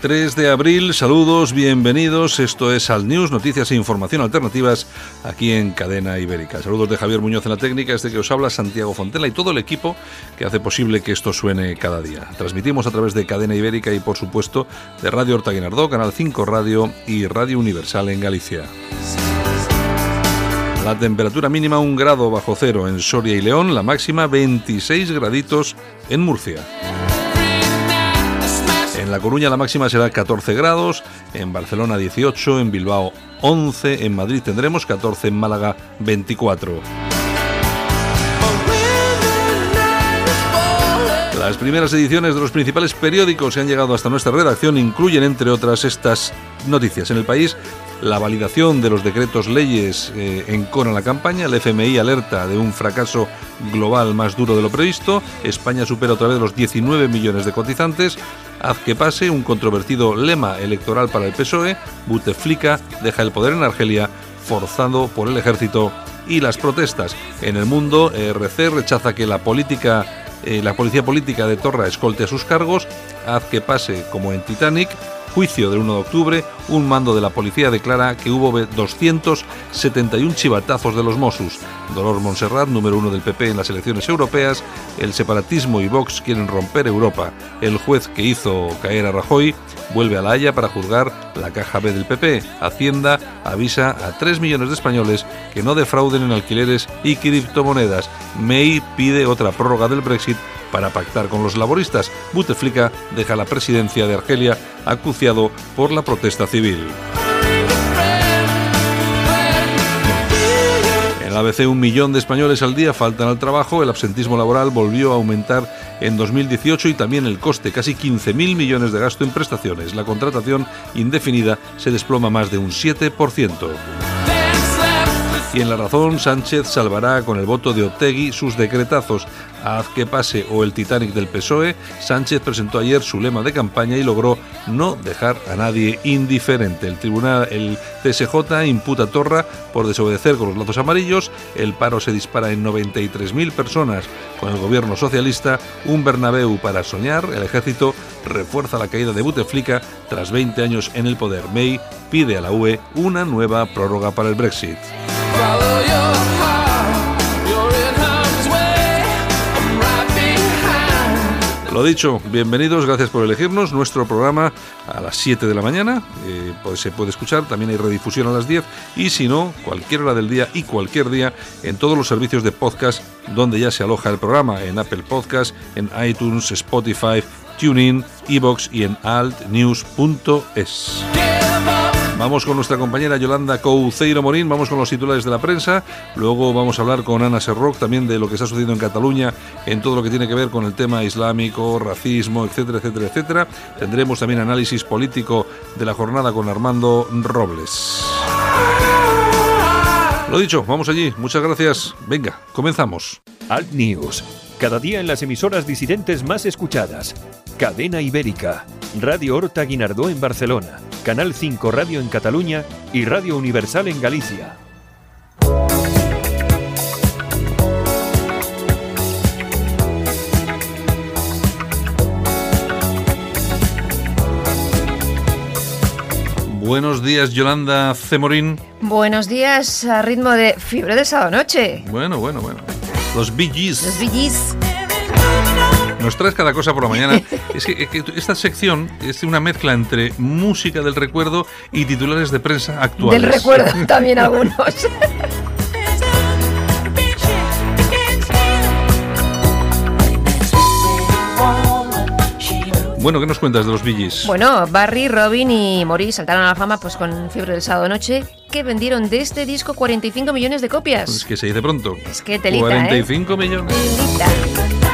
3 de abril, saludos, bienvenidos. Esto es Al News, noticias e información alternativas aquí en Cadena Ibérica. Saludos de Javier Muñoz en la técnica, este que os habla Santiago Fontela y todo el equipo que hace posible que esto suene cada día. Transmitimos a través de Cadena Ibérica y por supuesto de Radio Horta Guinardó, Canal 5 Radio y Radio Universal en Galicia. La temperatura mínima un grado bajo cero en Soria y León, la máxima 26 graditos en Murcia. En La Coruña la máxima será 14 grados, en Barcelona 18, en Bilbao 11, en Madrid tendremos 14, en Málaga 24. Las primeras ediciones de los principales periódicos que han llegado hasta nuestra redacción incluyen, entre otras, estas noticias. En el país, la validación de los decretos leyes eh, encona la campaña, el FMI alerta de un fracaso global más duro de lo previsto, España supera otra vez los 19 millones de cotizantes, haz que pase un controvertido lema electoral para el PSOE, Buteflika deja el poder en Argelia forzado por el ejército y las protestas. En el mundo, RC rechaza que la política eh, la policía política de Torra escolte a sus cargos, haz que pase como en Titanic, juicio del 1 de octubre, un mando de la policía declara que hubo 271 chivatazos de los Mossos. Dolor Montserrat, número uno del PP en las elecciones europeas, el separatismo y Vox quieren romper Europa. El juez que hizo caer a Rajoy vuelve a La Haya para juzgar la caja B del PP. Hacienda avisa a 3 millones de españoles que no defrauden en alquileres y criptomonedas. May pide otra prórroga del Brexit para pactar con los laboristas. Buteflika deja la presidencia de Argelia acuciado por la protesta civil. En la ABC un millón de españoles al día faltan al trabajo, el absentismo laboral volvió a aumentar en 2018 y también el coste, casi 15.000 millones de gasto en prestaciones. La contratación indefinida se desploma más de un 7%. Y en la razón, Sánchez salvará con el voto de Otegui sus decretazos. Haz que pase o el Titanic del PSOE, Sánchez presentó ayer su lema de campaña y logró no dejar a nadie indiferente. El tribunal, el CSJ imputa a Torra por desobedecer con los lazos amarillos, el paro se dispara en 93.000 personas con el gobierno socialista, un Bernabéu para soñar, el ejército refuerza la caída de Buteflika tras 20 años en el poder. May pide a la UE una nueva prórroga para el Brexit. Lo dicho, bienvenidos, gracias por elegirnos. Nuestro programa a las 7 de la mañana eh, pues se puede escuchar, también hay redifusión a las 10 y si no, cualquier hora del día y cualquier día en todos los servicios de podcast donde ya se aloja el programa, en Apple Podcast, en iTunes, Spotify, TuneIn, Evox y en altnews.es. Vamos con nuestra compañera Yolanda Couceiro Morín, vamos con los titulares de la prensa, luego vamos a hablar con Ana Serroc también de lo que está sucediendo en Cataluña en todo lo que tiene que ver con el tema islámico, racismo, etcétera, etcétera, etcétera. Tendremos también análisis político de la jornada con Armando Robles. Lo dicho, vamos allí. Muchas gracias. Venga, comenzamos. Alt News, cada día en las emisoras disidentes más escuchadas. Cadena Ibérica, Radio Horta Guinardó en Barcelona, Canal 5 Radio en Cataluña y Radio Universal en Galicia. Buenos días, Yolanda Cemorín. Buenos días, a ritmo de fiebre de sábado noche. Bueno, bueno, bueno. Los Gees. Los Gees. Nos traes cada cosa por la mañana. es, que, es que esta sección es una mezcla entre música del recuerdo y titulares de prensa actuales. Del recuerdo también algunos. Bueno, ¿qué nos cuentas de los Billys? Bueno, Barry, Robin y Maurice saltaron a la fama pues con Fiebre del Sábado Noche, que vendieron de este disco 45 millones de copias. Es que se dice pronto. Es que telita, 45 ¿eh? millones. Telita.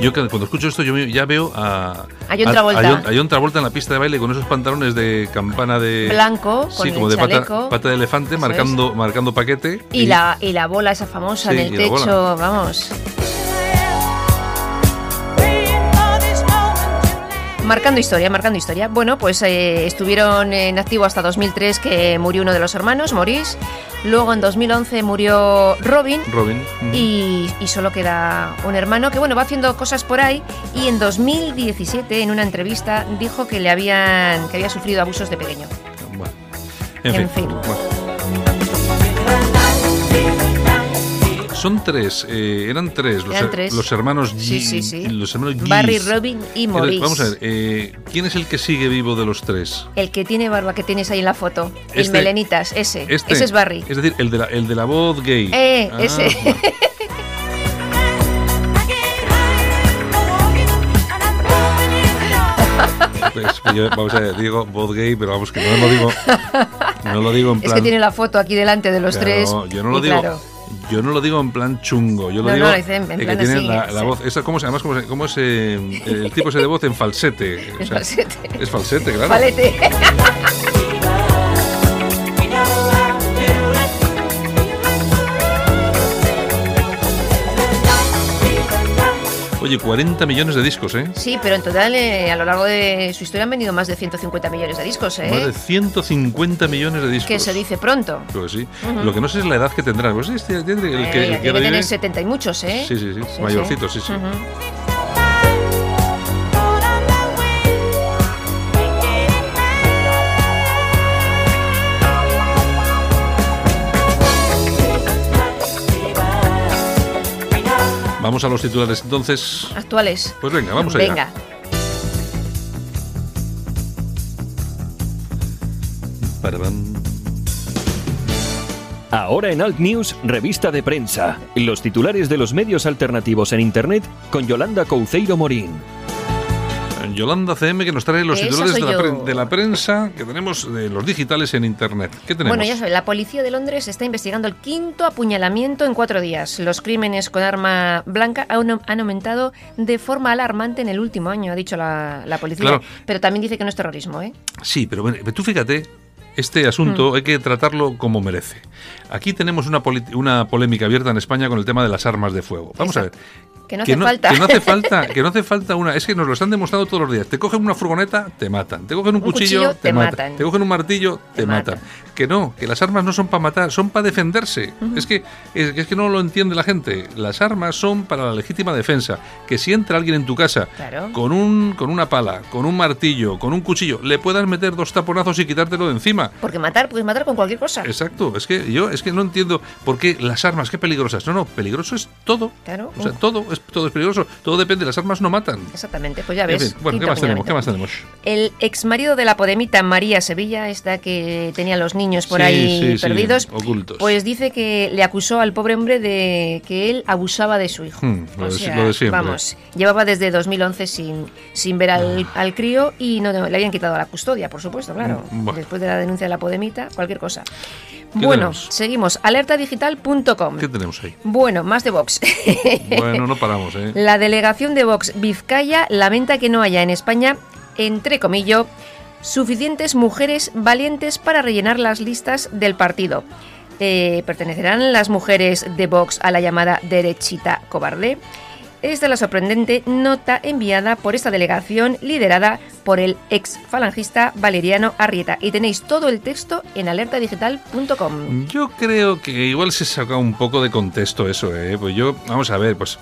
Yo cuando escucho esto, yo ya veo a. A John Travolta. A, John- a John Travolta en la pista de baile con esos pantalones de campana de. Blanco, Sí, con como el de pata, de elefante, marcando, marcando paquete. Y, la, y la bola esa famosa Sí, en el techo, vamos. Marcando historia, marcando historia. Bueno, pues eh, estuvieron en activo hasta 2003 que murió uno de los hermanos, Maurice. Luego en 2011 murió Robin. Robin. mm. Y, y solo queda un hermano que bueno va haciendo cosas por ahí y en 2017 en una entrevista dijo que le habían que había sufrido abusos de pequeño. Bueno, en, En fin. fin. bueno. Son tres, eh, eran tres los, Eran tres. los hermanos G- sí, sí. Los hermanos Gis. Barry, Robin y Era- Maurice. Vamos a ver, eh, ¿quién es el que sigue vivo de los tres? El que tiene barba que tienes ahí en la foto, el Este- melenitas, ese, Este, ese es Barry. Es decir, el de la, el de la voz gay. Eh, Ah, ese. bueno. Pues, yo, vamos a ver, digo voz gay, pero vamos que no lo digo. No lo digo en Es plan. que tiene la foto aquí delante de los Claro, tres. Yo no lo digo. claro, Yo no lo digo en plan chungo, yo lo No, digo no, lo en- plan que tiene la, voz, esa, ¿cómo se además cómo, se- cómo es eh, el tipo ese de voz en falsete? O Es falsete. Es falsete, claro. Palete. Oye, 40 millones de discos, ¿eh? Sí, pero en total eh, a lo largo de su historia han vendido más de 150 millones de discos, ¿eh? Más de 150 millones de discos. que se dice pronto. Creo que sí. Ujú. Lo que no sé es la edad que tendrán. Pues este, tiene- el Eh, que, el ya que tiene que revive- tener 70 y muchos, ¿eh? Sí, sí, sí, mayorcito, sí, sí. Ujú. Vamos a los titulares entonces. Actuales. Pues venga, vamos allá. Venga. Ahora en Alt News, revista de prensa. Los titulares de los medios alternativos en Internet con Yolanda Couceiro Morín. Yolanda CM que nos trae los titulares de la, de prensa que tenemos de los digitales en Internet. ¿Qué tenemos? Bueno, ya sabes, la policía de Londres está investigando el quinto apuñalamiento en cuatro días. Los crímenes con arma blanca han, han aumentado de forma alarmante en el último año, ha dicho la, la policía. Claro. Pero también dice que no es terrorismo, ¿eh? Sí, pero bueno, tú fíjate, este asunto Mm. hay que tratarlo como merece. Aquí tenemos una, una polémica abierta en España con el tema de las armas de fuego. Vamos Exacto. a ver. Que no hace no, falta. que no hace falta, que no hace falta una. Es que nos lo están demostrando todos los días. Te cogen una furgoneta, te matan. Te cogen un, Un cuchillo, te matan. matan. Te cogen un martillo, te, Te matan. matan. Que no, que las armas no son para matar, son para defenderse. es, que, es, que- es que no lo entiende la gente. Las armas son para la legítima defensa. Que si entra alguien en tu casa Claro. con, un, con una pala, con un martillo, con un cuchillo, le puedas meter dos taponazos y quitártelo de encima. Porque matar, puedes matar con cualquier cosa. Exacto, es que yo es que no entiendo por qué las armas, qué peligrosas. No, no, peligroso es todo. Claro. O sea, todo es, todo es peligroso. Todo depende, las armas no matan. Exactamente, pues ya En ves. fin, bueno, ¿qué más tenemos? ¿Qué más tenemos? El ex marido de la Podemita María Sevilla, esta que tenía los niños por Sí, ahí sí, sí, perdidos, ocultos. pues dice que le acusó al pobre hombre de que él abusaba de su hijo. Hmm, lo O de- sea, lo de siempre. Vamos, llevaba desde 2011 sin, sin ver al, Ah. al crío y no, no, le habían quitado la custodia, por supuesto, claro. Mm, bueno. Después de la denuncia de la Podemita, cualquier cosa. Bueno, tenemos? seguimos. Alertadigital.com. ¿Qué tenemos ahí? Bueno, más de Vox. Bueno, no paramos, ¿eh? La delegación de Vox Vizcaya lamenta que no haya en España, entre comillas, suficientes mujeres valientes para rellenar las listas del partido. Eh, ¿Pertenecerán las mujeres de Vox a la llamada derechita cobarde? Esta es la sorprendente nota enviada por esta delegación liderada por el ex falangista Valeriano Arrieta. Y tenéis todo el texto en alertadigital.com. Yo creo que igual se saca un poco de contexto eso, ¿eh? Pues yo, vamos a ver, pues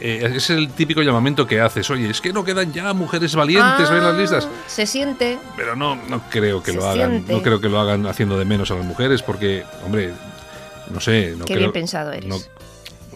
eh, es el típico llamamiento que haces. Oye, es que no quedan ya mujeres valientes en las listas. Ah, Se siente. Pero no, no creo que Se lo hagan. siente. No creo que lo hagan haciendo de menos a las mujeres, porque, hombre, no sé. No Qué creo- bien pensado eres. no-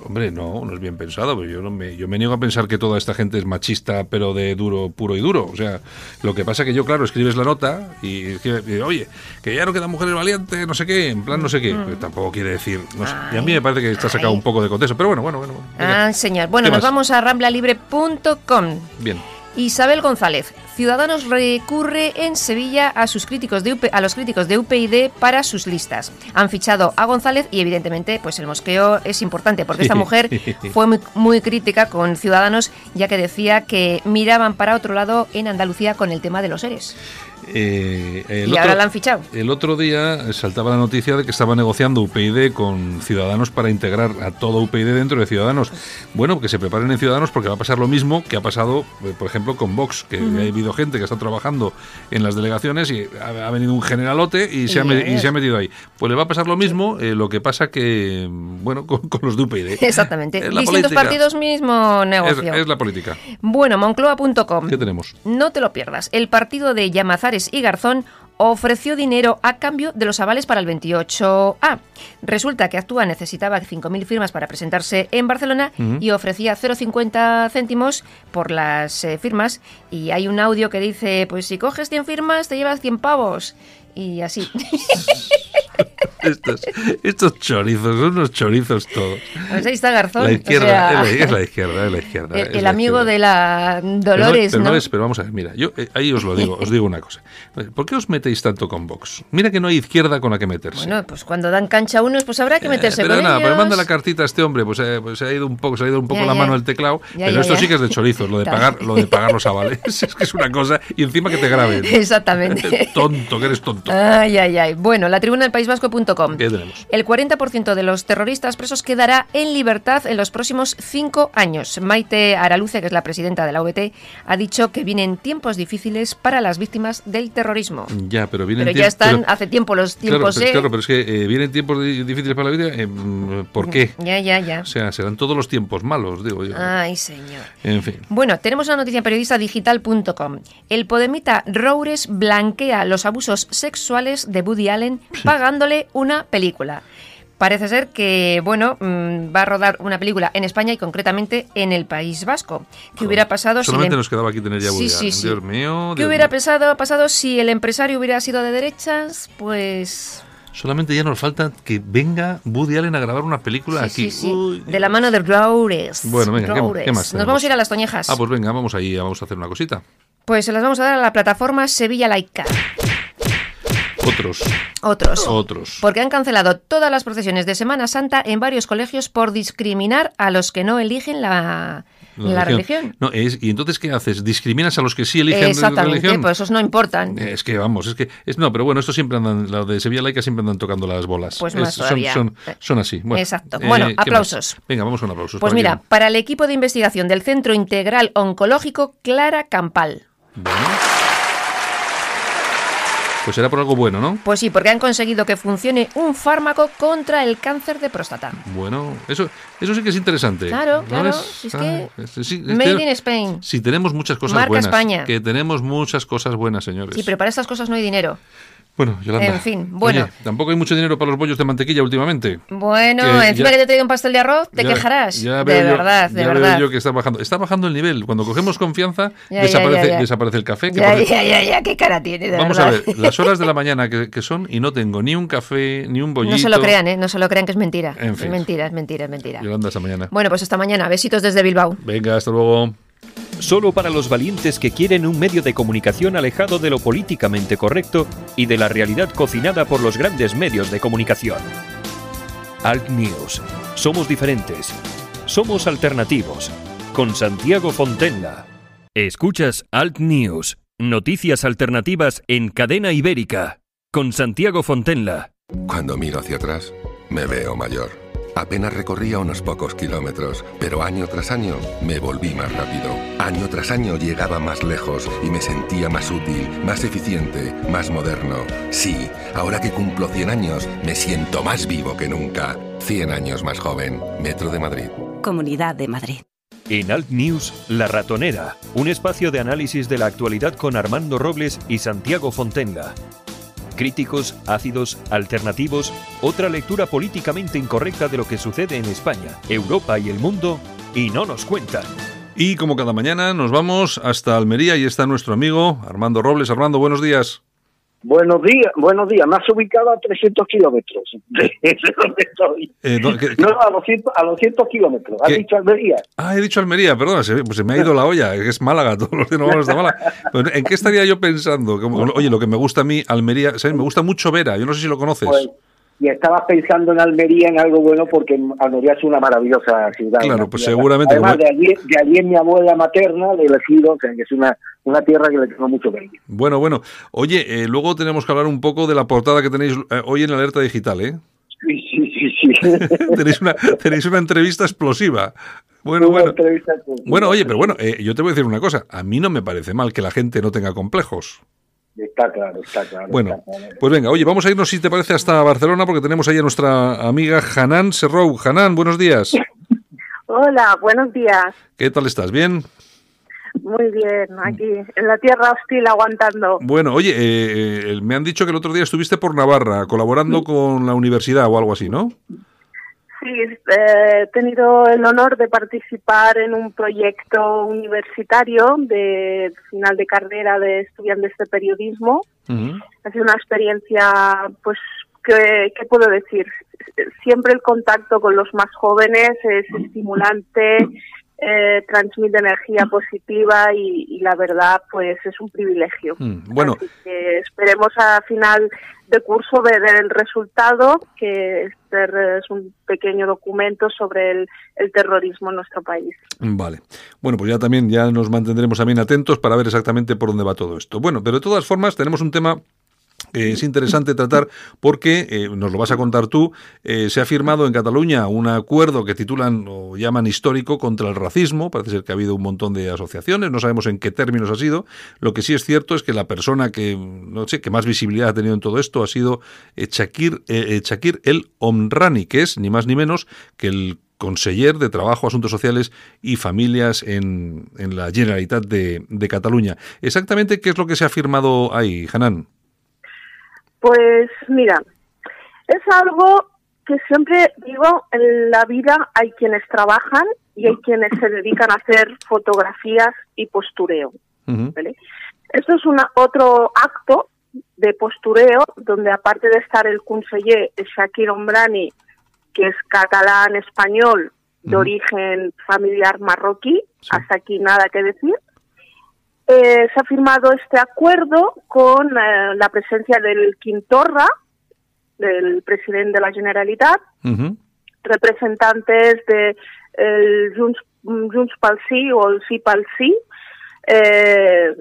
Hombre, no, no es bien pensado, pero yo, no me, yo me niego a pensar que toda esta gente es machista, pero de duro, puro y duro. O sea, lo que pasa que yo, claro, escribes la nota y, oye, que ya no quedan mujeres valientes, no sé qué, en plan no sé qué. Tampoco quiere decir, no sé. Y a mí me parece que está sacado un poco de contexto, pero bueno, bueno, bueno. Venga. Ah, señor. Bueno, ¿Qué nos más? vamos a ramblalibre.com. Bien. Isabel González, Ciudadanos recurre en Sevilla a sus críticos de UP a los críticos de UPyD para sus listas. Han fichado a González y evidentemente pues el mosqueo es importante porque esta mujer fue muy, muy crítica con Ciudadanos ya que decía que miraban para otro lado en Andalucía con el tema de los seres. Eh, el Y otro- ahora la han fichado. El otro día saltaba la noticia de que estaba negociando UPyD con Ciudadanos para integrar a todo UPyD dentro de Ciudadanos. Bueno, que se preparen en Ciudadanos porque va a pasar lo mismo que ha pasado, eh, por ejemplo, con Vox, que ha habido gente que está trabajando en las delegaciones y ha, ha venido un generalote y se, ha, y se ha metido ahí. Pues le va a pasar lo mismo, eh, lo que pasa que, bueno, con, con los de UPyD. Exactamente. Es la Distintos política. partidos, mismo Es, negocio. es la política. Bueno, moncloa.com. ¿Qué tenemos? No te lo pierdas. El partido de Llamazares y Garzón ofreció dinero a cambio de los avales para el 28A. Resulta que Actúa necesitaba 5.000 firmas para presentarse en Barcelona y ofrecía 0,50 céntimos por las eh, firmas. Y hay un audio que dice, pues si coges 100 firmas te llevas 100 pavos. Y así. Estos, estos chorizos, son unos chorizos todos. Pues ahí está Garzón. La o izquierda, sea, es, la, es la izquierda, es la izquierda. el, es el la amigo izquierda. de la Pero no- Dolores, pero ¿no? no es, pero vamos a ver, mira, yo eh, ahí os lo digo, os digo una cosa. ¿Por qué os metéis tanto con Vox? Mira que no hay izquierda con la que meterse. Bueno, pues cuando dan cancha a unos, pues habrá que Eh, meterse pero con nada, ellos. pues manda la cartita a este hombre, pues, eh, pues se ha ido un poco, se ha ido un poco Ya, la ya. mano el teclado, Ya, pero esto sí que es de chorizos, lo de pagar, lo de pagar los avales, es que es una cosa, y encima que te graben. Exactamente. tonto, que eres tonto. Ay, ay, ay. Bueno, la tribuna del País El 40% de los terroristas presos quedará en libertad en los próximos cinco años. Maite Araluce, que es la presidenta de la VT, ha dicho que vienen tiempos difíciles para las víctimas del terrorismo. Ya, pero vienen Pero ya están pero- hace tiempo los Claro, tiempos, pero, ¿eh? claro, pero es que eh, vienen tiempos di- difíciles para la vida. eh, mm, ¿Por qué? Ya, ya, ya. O sea, serán todos los tiempos malos, digo yo. Ay, señor. En fin. Bueno, tenemos una noticia en periodistadigital.com. El podemita Roures blanquea los abusos sexuales de Woody Allen una película. Parece ser que, bueno, mm, va a rodar una película en España y concretamente en el País Vasco. ¿Qué hubiera pasado si... Solamente el- nos quedaba aquí tener ya Sí, sí, Allen. sí. Dios mío. ¿Qué Dios hubiera mío. pasado, pasado si el empresario hubiera sido de derechas? Pues... Solamente ya nos falta que venga Woody Allen a grabar una película aquí. Uy, De la mano de Roures. Bueno, venga, ¿qué- más Nos vamos a ir a las Toñejas. Ah, pues venga, vamos ahí, vamos a hacer una cosita. Pues se las vamos a dar a la plataforma Sevilla Laica. Otros, Otros. otros. Porque han cancelado todas las procesiones de Semana Santa en varios colegios por discriminar a los que no eligen la, la religión. No, es, ¿y entonces qué haces? ¿Discriminas a los que sí eligen Exactamente, religión? pues esos no importan. Es que vamos, es que es no, pero bueno, esto siempre andan, lo de Sevilla Laica siempre andan tocando las bolas. Pues más Es- son, todavía. son, son así. Bueno, Exacto. eh, Bueno, aplausos. Venga, vamos con aplausos. Pues mira, para el equipo de investigación del Centro Integral Oncológico Clara Campal. Bueno. Pues será por algo bueno, ¿no? Pues sí, porque han conseguido que funcione un fármaco contra el cáncer de próstata. Bueno, eso, eso sí que es interesante. Claro, ¿no claro, si es Ah, que es- sí, Made in Spain. Sí, tenemos muchas cosas Marca buenas. España. Que tenemos muchas cosas buenas, señores. Sí, pero para estas cosas no hay dinero. Bueno, Yolanda. En fin, bueno. Oye, tampoco hay mucho dinero para los bollos de mantequilla últimamente. Bueno, encima ya- que te he traído un pastel de arroz, te Ya- quejarás. ya de yo- verdad, de ya verdad. veo yo que está bajando. Está bajando el nivel. Cuando cogemos confianza, desaparece, desaparece el café. que Ya, ya, ya, ya, qué cara tiene, de Vamos verdad. a ver, las horas de la mañana que, que son y no tengo ni un café, ni un bollito. No se lo crean, ¿eh? No se lo crean que es mentira. En fin. Es mentira, es mentira, es mentira. Yolanda, hasta mañana. Bueno, pues hasta mañana. Besitos desde Bilbao. Venga, hasta luego. Solo para los valientes que quieren un medio de comunicación alejado de lo políticamente correcto y de la realidad cocinada por los grandes medios de comunicación. Alt News. Somos diferentes. Somos alternativos. Con Santiago Fontenla. Escuchas Alt News. Noticias alternativas en cadena ibérica. Con Santiago Fontenla. Cuando miro hacia atrás, me veo mayor. Apenas recorría unos pocos kilómetros, pero año tras año me volví más rápido. Año tras año llegaba más lejos y me sentía más útil, más eficiente, más moderno. Sí, ahora que cumplo 100 años, me siento más vivo que nunca. 100 años más joven. Metro de Madrid. Comunidad de Madrid. En Alt News, La Ratonera, un espacio de análisis de la actualidad con Armando Robles y Santiago Fontenla. Críticos, ácidos, alternativos, otra lectura políticamente incorrecta de lo que sucede en España, Europa y el mundo, y no nos cuentan. Y como cada mañana nos vamos hasta Almería y está nuestro amigo Armando Robles. Armando, buenos días. Buenos días, buenos días. Me has ubicado a 300 kilómetros de donde estoy. Eh, no, que- No, a 200, a 200 kilómetros. ¿Has dicho Almería? Ah, he dicho Almería, perdona, se, pues se me ha ido la olla, es Málaga, todos los días nos vamos hasta Málaga. Pero, ¿En qué estaría yo pensando? Oye, lo que me gusta a mí, Almería, ¿sabes? me gusta mucho Vera, yo no sé si lo conoces. Pues, y estabas pensando en Almería en algo bueno porque Almería es una maravillosa ciudad. Claro, pues seguramente Además, como- de allí, de allí es mi abuela materna, de elegido, que es una, una tierra que le tengo mucho cariño. Bueno, bueno. Oye, eh, luego tenemos que hablar un poco de la portada que tenéis eh, hoy en Alerta Digital, ¿eh? Sí, sí, sí. sí. tenéis, una, tenéis una entrevista explosiva. Bueno, Una bueno. entrevista Bueno, oye, pero bueno, eh, yo te voy a decir una cosa. A mí no me parece mal que la gente no tenga complejos. Está claro, está claro. Bueno, está claro. pues venga, oye, vamos a irnos, si te parece, hasta Barcelona, porque tenemos ahí a nuestra amiga Hanan Serrou. Hanan, buenos días. Hola, buenos días. ¿Qué tal estás? ¿Bien? Muy bien, aquí en la tierra hostil aguantando. Bueno, oye, eh, eh, me han dicho que el otro día estuviste por Navarra, colaborando con la universidad o algo así, ¿no? Sí, eh, he tenido el honor de participar en un proyecto universitario de final de carrera de estudiantes de periodismo. Ujú. Ha sido una experiencia, pues, que, ¿qué puedo decir? Siempre el contacto con los más jóvenes es estimulante, eh, transmite energía positiva y, y la verdad, pues, es un privilegio. Mm, Bueno, Así que esperemos a final de curso ver el resultado, que este es un pequeño documento sobre el, el terrorismo en nuestro país. Vale. Bueno, pues ya también ya nos mantendremos también atentos para ver exactamente por dónde va todo esto. Bueno, pero de todas formas tenemos un tema que es interesante tratar porque, eh, nos lo vas a contar tú, eh, se ha firmado en Cataluña un acuerdo que titulan o llaman histórico contra el racismo. Parece ser que ha habido un montón de asociaciones, no sabemos en qué términos ha sido. Lo que sí es cierto es que la persona que, no sé, que más visibilidad ha tenido en todo esto ha sido eh, Shakir, eh, eh, Shakir El Omrani, que es ni más ni menos que el conseller de Trabajo, Asuntos Sociales y Familias en, en la Generalitat de, de Cataluña. Exactamente, ¿qué es lo que se ha firmado ahí, Hanan? Pues mira, es algo que siempre digo, en la vida hay quienes trabajan y hay quienes se dedican a hacer fotografías y postureo. Esto es una, otro acto de postureo donde aparte de estar el conseller Shakir Ombrani, que es catalán español de origen familiar marroquí, Sí. hasta aquí nada que decir, eh, se ha firmado este acuerdo con eh, la presencia del Quintorra, del presidente de la Generalitat, representantes de el Junts, Junts pel Sí o el Sí pel Sí, eh,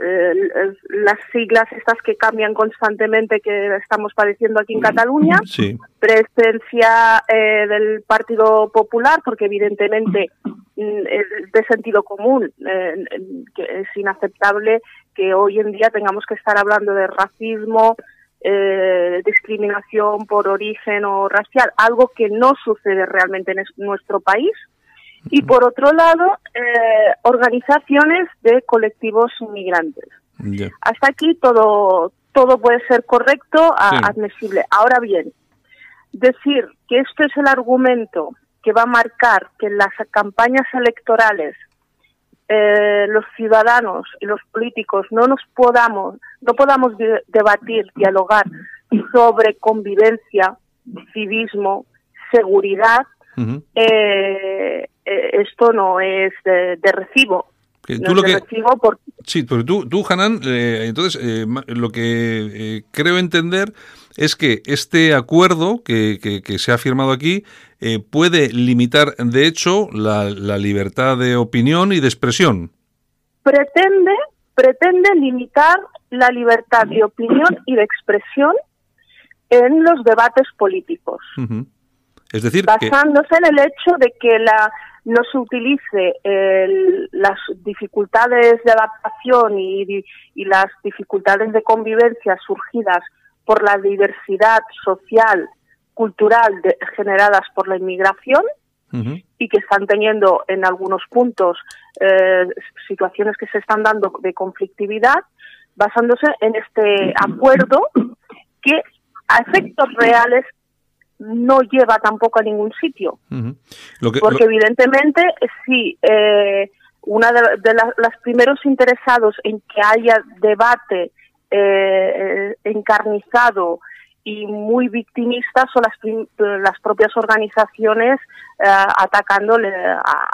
el- las siglas estas que cambian constantemente que estamos padeciendo aquí en Cataluña, Sí. presencia eh, del Partido Popular, porque evidentemente mm, es de sentido común, eh, que es inaceptable que hoy en día tengamos que estar hablando de racismo, eh, discriminación por origen o racial, algo que no sucede realmente en es- nuestro país. Y por otro lado, eh, organizaciones de colectivos inmigrantes. Ya. Hasta aquí todo, todo puede ser correcto, Sí. admisible. Ahora bien, decir que esto es el argumento que va a marcar que en las campañas electorales eh, los ciudadanos y los políticos no nos podamos, no podamos de- debatir, dialogar sobre convivencia, civismo, seguridad, Eh, eh, esto no es de, de recibo. No tú es lo que, porque Sí, pero tú, tú Hanan, eh, entonces eh, lo que eh, creo entender es que este acuerdo que, que- que se ha firmado aquí puede limitar, de hecho, la, la libertad de opinión y de expresión. pretende, pretende limitar la libertad de opinión y de expresión en los debates políticos, Ujú. Es decir, que, basándose en el hecho de que la, no se utilice el- las dificultades de adaptación y, y las dificultades de convivencia surgidas por la diversidad social, cultural de- generadas por la inmigración, y que están teniendo en algunos puntos eh, situaciones que se están dando de conflictividad, basándose en este acuerdo que a efectos reales no lleva tampoco a ningún sitio. Porque evidentemente, sí, eh, una de, de los primeros interesados en que haya debate eh, encarnizado y muy victimistas son las, las propias organizaciones eh, atacándole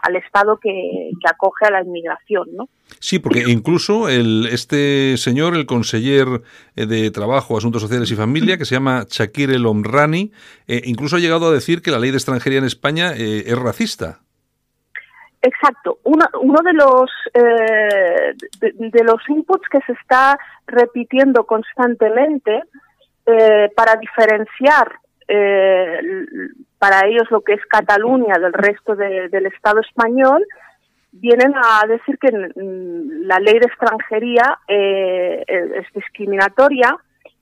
al Estado que, acoge a la inmigración, ¿no? Sí, porque incluso el, este señor, el conseller eh, de Trabajo, Asuntos Sociales y Familia, que se llama Shakir El Omrani, eh, incluso ha llegado a decir que la ley de extranjería en España es racista. Exacto. Uno, uno de los de, los inputs que se está repitiendo constantemente eh, para diferenciar eh, para ellos lo que es Cataluña del resto del Estado español, vienen a decir que la ley de extranjería eh, es discriminatoria,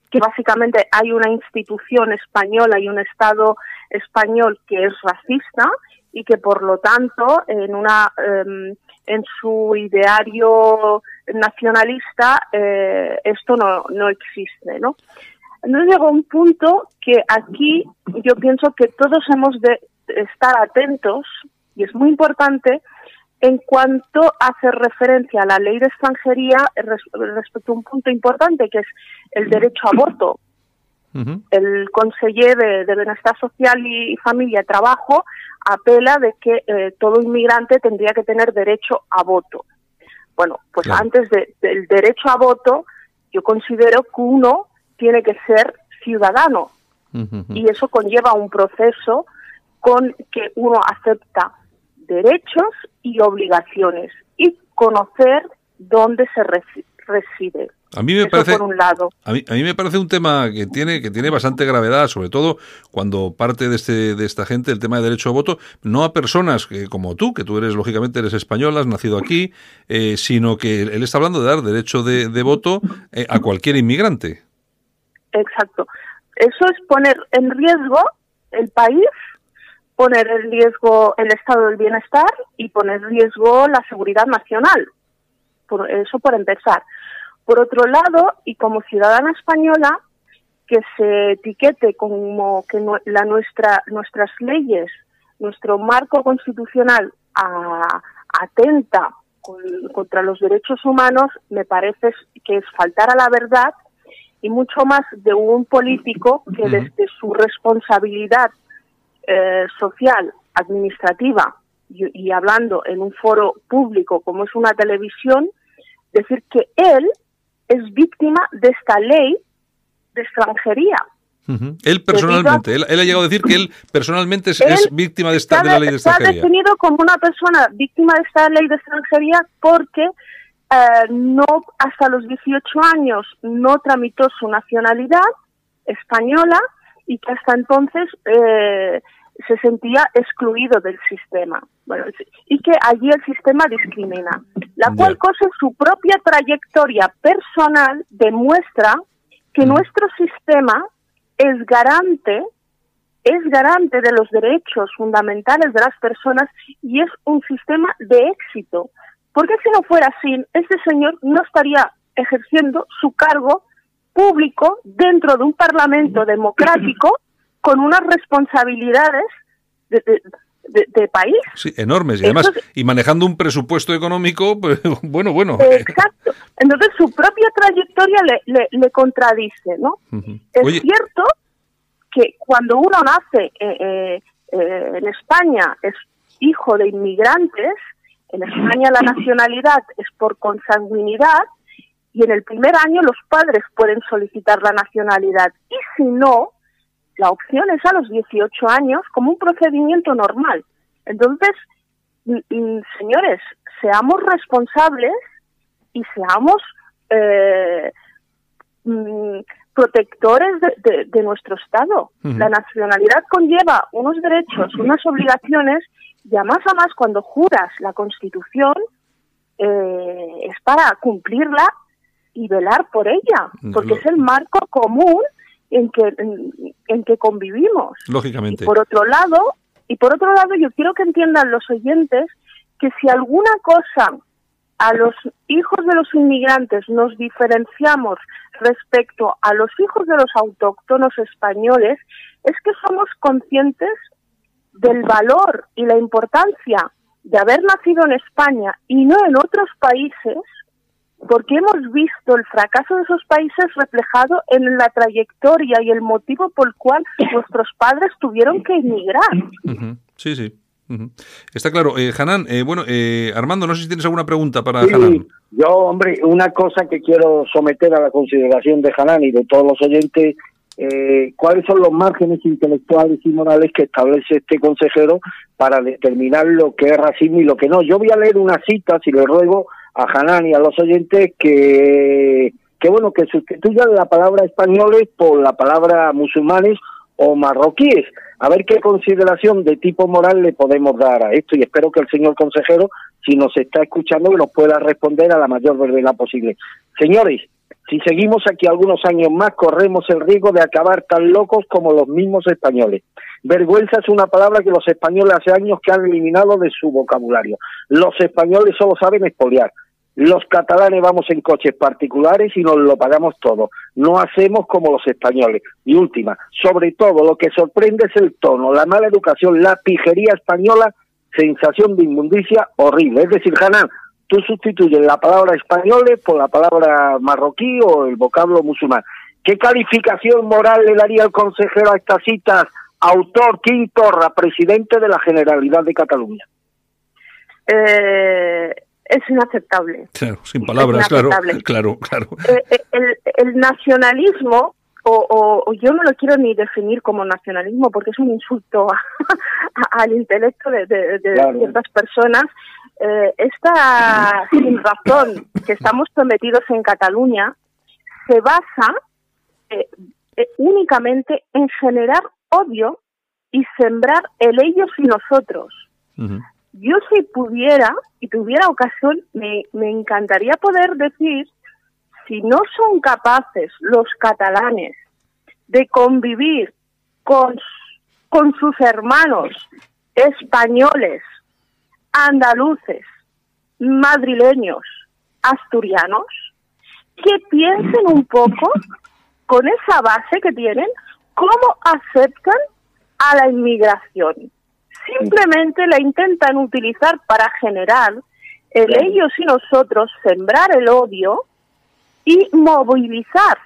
que básicamente hay una institución española y un Estado español que es racista y que por lo tanto en una em, en su ideario nacionalista esto no, no existe, ¿no? Entonces llegó un punto que aquí yo pienso que todos hemos de estar atentos, y es muy importante, en cuanto a hacer referencia a la ley de extranjería respecto a un punto importante, que es el derecho a voto. El conseller de, Bienestar Social y Familia Trabajo apela de que eh, todo inmigrante tendría que tener derecho a voto. Bueno, pues antes del derecho a voto, yo considero que uno tiene que ser ciudadano y eso conlleva un proceso con que uno acepta derechos y obligaciones y conocer dónde se reside. A mí me parece por un lado. A mí, me parece un tema que tiene que tiene bastante gravedad, sobre todo cuando parte de este de esta gente el tema de derecho a voto, no a personas que, como tú, que tú eres lógicamente eres española, has nacido aquí, eh, sino que él está hablando de dar derecho de, voto eh, a cualquier inmigrante. Exacto. Eso es poner en riesgo el país, poner en riesgo el estado del bienestar y poner en riesgo la seguridad nacional. Por eso por empezar. Por otro lado, y como ciudadana española, que se etiquete como que la nuestra, nuestras leyes, nuestro marco constitucional atenta contra los derechos humanos, me parece que es faltar a la verdad y mucho más de un político que desde su responsabilidad eh, social, administrativa y, hablando en un foro público como es una televisión, decir que él es víctima de esta ley de extranjería. Él personalmente, él, ha llegado a decir que él personalmente es, víctima de esta de la ley de extranjería. Está definido como una persona víctima de esta ley de extranjería porque eh, no hasta los 18 años no tramitó su nacionalidad española y que hasta entonces eh, se sentía excluido del sistema. Bueno, y que allí el sistema discrimina. La cual cosa, su propia trayectoria personal demuestra que nuestro sistema es garante es garante de los derechos fundamentales de las personas y es un sistema de éxito. Porque si no fuera así, este señor no estaría ejerciendo su cargo público dentro de un parlamento democrático con unas responsabilidades de, país. Sí, enormes. Y además, y manejando un presupuesto económico, pues, bueno, bueno. Exacto. Entonces, su propia trayectoria le, le, contradice, ¿no? Es cierto que cuando uno nace eh, eh, eh, en España, es hijo de inmigrantes, en España la nacionalidad es por consanguinidad y en el primer año los padres pueden solicitar la nacionalidad y si no, la opción es a los 18 años como un procedimiento normal. Entonces, señores, seamos responsables y seamos eh, mm, protectores de, nuestro Estado. La nacionalidad conlleva unos derechos, unas obligaciones y a más a más cuando juras la Constitución eh, es para cumplirla y velar por ella, porque es el marco común en que en, que convivimos. Lógicamente. por otro lado, y por otro lado yo quiero que entiendan los oyentes que si alguna cosa a los hijos de los inmigrantes nos diferenciamos respecto a los hijos de los autóctonos españoles es que somos conscientes del valor y la importancia de haber nacido en España y no en otros países, porque hemos visto el fracaso de esos países reflejado en la trayectoria y el motivo por el cual nuestros padres tuvieron que emigrar. Sí, sí. Está claro. Eh, Hanan, eh, bueno, eh, Armando, no sé si tienes alguna pregunta para sí, Yo, hombre, una cosa que quiero someter a la consideración de Hanan y de todos los oyentes, eh, cuáles son los márgenes intelectuales y morales que establece este consejero para determinar lo que es racismo y lo que no. Yo voy a leer una cita, si le ruego a Hanan y a los oyentes, que, que bueno, que sustituyan la palabra españoles por la palabra musulmanes o marroquíes. A ver qué consideración de tipo moral le podemos dar a esto y espero que el señor consejero, si nos está escuchando, nos pueda responder a la mayor brevedad posible. Señores, si seguimos aquí algunos años más, corremos el riesgo de acabar tan locos como los mismos españoles. Vergüenza es una palabra que los españoles hace años que han eliminado de su vocabulario. Los españoles solo saben expoliar. Los catalanes vamos en coches particulares y nos lo pagamos todo. No hacemos como los españoles. Y última, sobre todo lo que sorprende es el tono, la mala educación, la pijería española, sensación de inmundicia horrible. Es decir, Hanan, tú sustituyes la palabra españoles por la palabra marroquí o el vocablo musulmán. ¿Qué calificación moral le daría el consejero a estas citas? Autor Quintorra, presidente de la Generalidad de Cataluña. Eh, es inaceptable. Claro, sin palabras, claro, claro, claro. Eh, eh, el, nacionalismo, o, yo no lo quiero ni definir como nacionalismo porque es un insulto al intelecto de, ciertas personas, eh, esta sin razón que estamos sometidos en Cataluña se basa eh, únicamente en generar odio y sembrar el ellos y nosotros yo si pudiera y tuviera ocasión, me, me encantaría poder decir, si no son capaces los catalanes de convivir con, con sus hermanos españoles, andaluces, madrileños, asturianos, que piensen un poco con esa base que tienen, cómo aceptan a la inmigración. Simplemente la intentan utilizar para generar el ellos y nosotros, sembrar el odio y movilizar.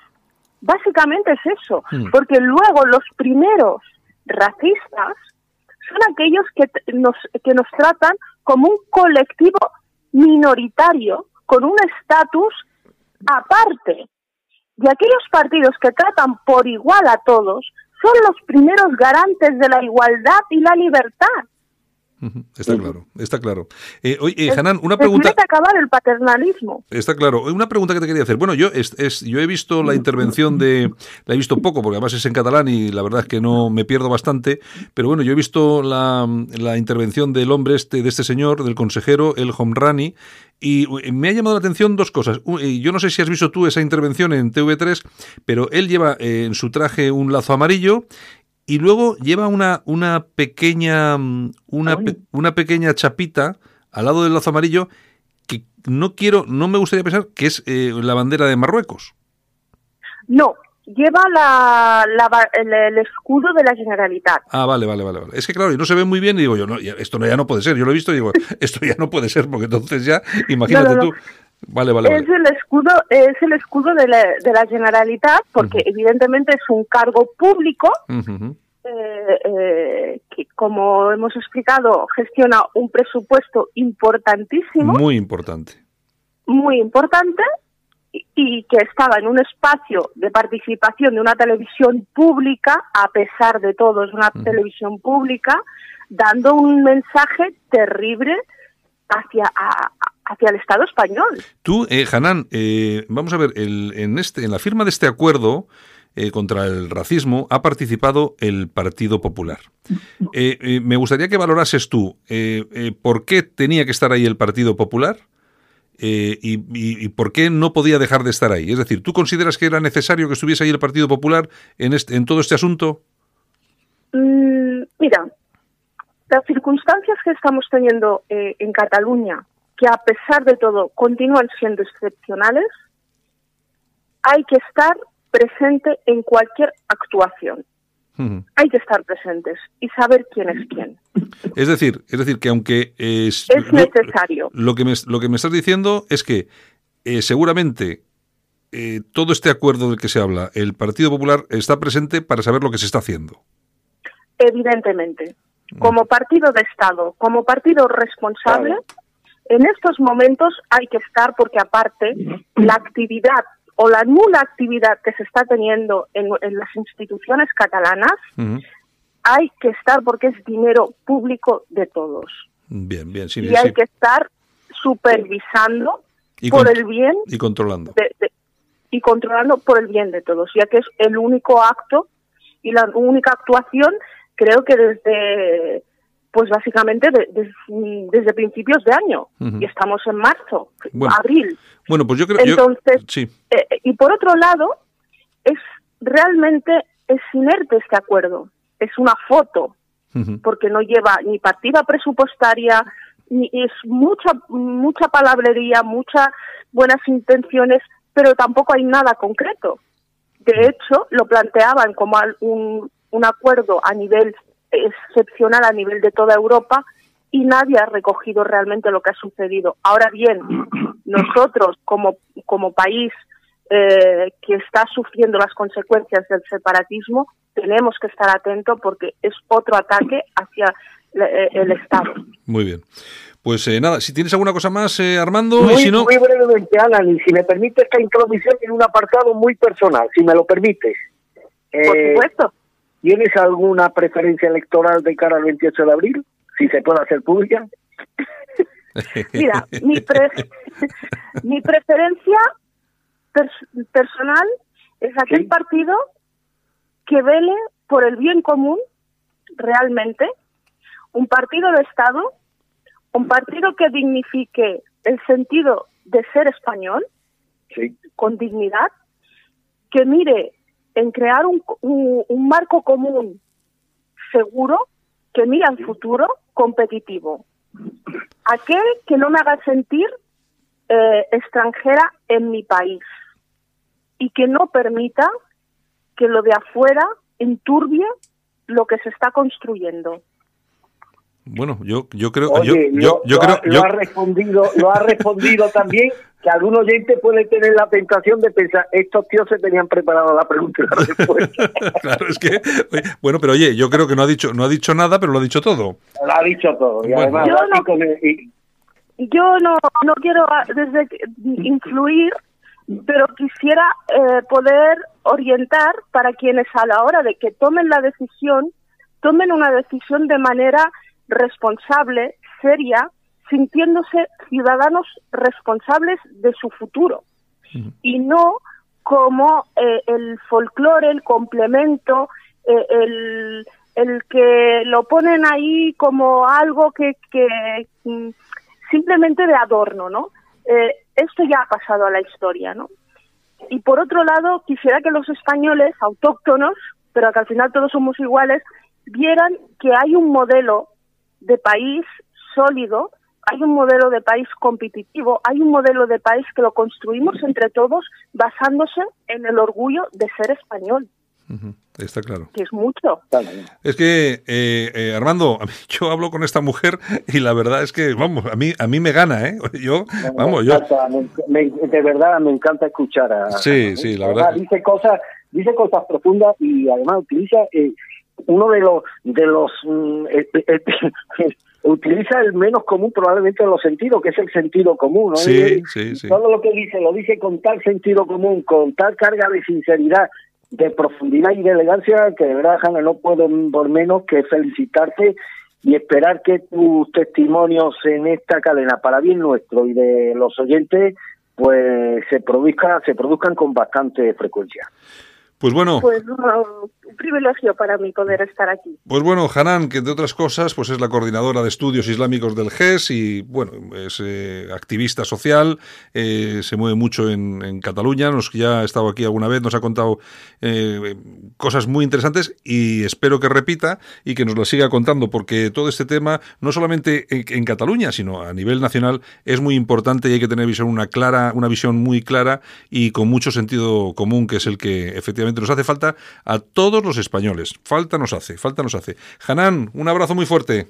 Básicamente es eso, hmm. porque luego los primeros racistas son aquellos que nos, que nos tratan como un colectivo minoritario con un estatus aparte. Y aquellos partidos que tratan por igual a todos son los primeros garantes de la igualdad y la libertad. Está claro, está claro. Eh, oye, Hanan, una pregunta. acabar el paternalismo. Está claro. Una pregunta que te quería hacer. Bueno, yo es, yo he visto la intervención de, la he visto poco porque además es en catalán y la verdad es que no me pierdo bastante. Pero bueno, yo he visto la, la intervención del hombre este, de este señor, del consejero, el Homrani, y me ha llamado la atención dos cosas. Yo no sé si has visto tú esa intervención en TV3, pero él lleva eh, en su traje un lazo amarillo y luego lleva una, una pequeña mm, una, una pequeña chapita al lado del lazo amarillo que no quiero, no me gustaría pensar que es eh, la bandera de Marruecos. No, lleva la, el, escudo de la Generalitat. Ah, vale, vale, vale, Es que claro, y no se ve muy bien y digo yo, no, esto ya no puede ser. Yo lo he visto y digo, esto ya no puede ser porque entonces ya, imagínate tú. Vale, vale, es el escudo, es el escudo de la, de la Generalitat porque evidentemente es un cargo público. Eh, eh, que, como hemos explicado, gestiona un presupuesto importantísimo. Muy importante. Muy importante y que estaba en un espacio de participación de una televisión pública, a pesar de todo es una televisión pública, dando un mensaje terrible hacia, hacia el Estado español. Tú, eh, Hanan, eh, vamos a ver, el, en, este, en la firma de este acuerdo eh, contra el racismo ha participado el Partido Popular. Eh, me gustaría que valorases tú por qué tenía que estar ahí el Partido Popular eh, y, por qué no podía dejar de estar ahí? Es decir, ¿tú consideras que era necesario que estuviese ahí el Partido Popular en, en todo este asunto? Mm, mira, las circunstancias que estamos teniendo eh, en Cataluña que a pesar de todo continúan siendo excepcionales, hay que estar presente en cualquier actuación. Hay que estar presentes y saber quién es quién. Es decir, es decir que aunque es, es necesario. Lo, que me, lo que me estás diciendo es que eh, seguramente eh, todo este acuerdo del que se habla, el Partido Popular está presente para saber lo que se está haciendo. Evidentemente. Como partido de Estado, como partido responsable, en estos momentos hay que estar porque aparte la actividad o la nula actividad que se está teniendo en, las instituciones catalanas, hay que estar porque es dinero público de todos. Bien, bien, Y hay que estar supervisando por el bien y controlando. y controlando por el bien de todos, ya que es el único acto y la única actuación, creo que desde pues básicamente desde principios de año. Y estamos en marzo, abril. Bueno, pues yo creo Entonces, sí. Eh, y por otro lado, es realmente es inerte este acuerdo, es una foto, porque no lleva ni partida presupuestaria, ni es mucha mucha palabrería, muchas buenas intenciones, pero tampoco hay nada concreto. De hecho, lo planteaban como un, un acuerdo a nivel excepcional a nivel de toda Europa y nadie ha recogido realmente lo que ha sucedido. Ahora bien, nosotros como, como país eh, que está sufriendo las consecuencias del separatismo, tenemos que estar atentos porque es otro ataque hacia eh, el Estado. Muy bien. Pues eh, nada, si tienes alguna cosa más, Armando, muy, y si no... Muy brevemente, Alan, y si me permite esta introducción en un apartado muy personal, si me lo permites. Por supuesto. ¿Tienes alguna preferencia electoral de cara al 28 de abril? Si se puede hacer pública. Mira, mi, mi preferencia personal es aquel partido que vele por el bien común realmente, un partido de Estado, un partido que dignifique el sentido de ser español con dignidad, que mire en crear un, un, marco común seguro que mira al futuro competitivo. Aquel que no me haga sentir eh, extranjera en mi país y que no permita que lo de afuera enturbie lo que se está construyendo. Bueno, yo, yo creo, Oye, yo, yo, creo, lo ha respondido, lo ha respondido también que algún oyente puede tener la tentación de pensar, estos tíos se tenían preparado la pregunta y la respuesta. claro, es que, bueno, pero oye, yo creo que no ha dicho, no ha dicho nada, pero lo ha dicho todo. Lo ha dicho todo. Y además, yo no, yo no, no quiero ah, desde influir, pero quisiera eh, poder orientar para quienes a la hora de que tomen la decisión, tomen una decisión de manera responsable, seria, sintiéndose ciudadanos responsables de su futuro y no como eh, el folclore, el complemento, eh, el, el que lo ponen ahí como algo que, que mm, simplemente de adorno, ¿no? Eh, esto ya ha pasado a la historia, ¿no? Y por otro lado, quisiera que los españoles autóctonos, pero que al final todos somos iguales, vieran que hay un modelo de país sólido, hay un modelo de país competitivo, hay un modelo de país que lo construimos entre todos basándose en el orgullo de ser español. Está claro. Que es mucho. Es que, eh, eh, Armando, yo hablo con esta mujer y la verdad es que, vamos, a mí a mí me gana, ¿eh? Yo, vamos, yo... de verdad me encanta escuchar a... Sí, sí, la verdad. Dice cosas, dice cosas profundas y además utiliza... Eh, uno de los de los mm, eh, eh, eh, utiliza el menos común probablemente en los sentidos, que es el sentido común. ¿no? Sí, sí, sí. Todo lo que dice lo dice con tal sentido común, con tal carga de sinceridad, de profundidad y de elegancia, que de verdad, Hanna, no puedo por menos que felicitarte y esperar que tus testimonios en esta cadena, para bien nuestro y de los oyentes, pues se produzcan, se produzcan con bastante frecuencia. Pues bueno. Pues un privilegio para mí poder estar aquí. Pues bueno, Hanan, que de otras cosas, pues es la coordinadora de estudios islámicos del GES y bueno, es eh, activista social, eh, se mueve mucho en, Cataluña, nos ya ha estado aquí alguna vez, nos ha contado eh, cosas muy interesantes y espero que repita y que nos la siga contando, porque todo este tema, no solamente en, Cataluña, sino a nivel nacional, es muy importante y hay que tener visión una clara, una visión muy clara y con mucho sentido común, que es el que efectivamente nos hace falta a todos los españoles. Falta nos hace, falta nos hace. Hanan, un abrazo muy fuerte.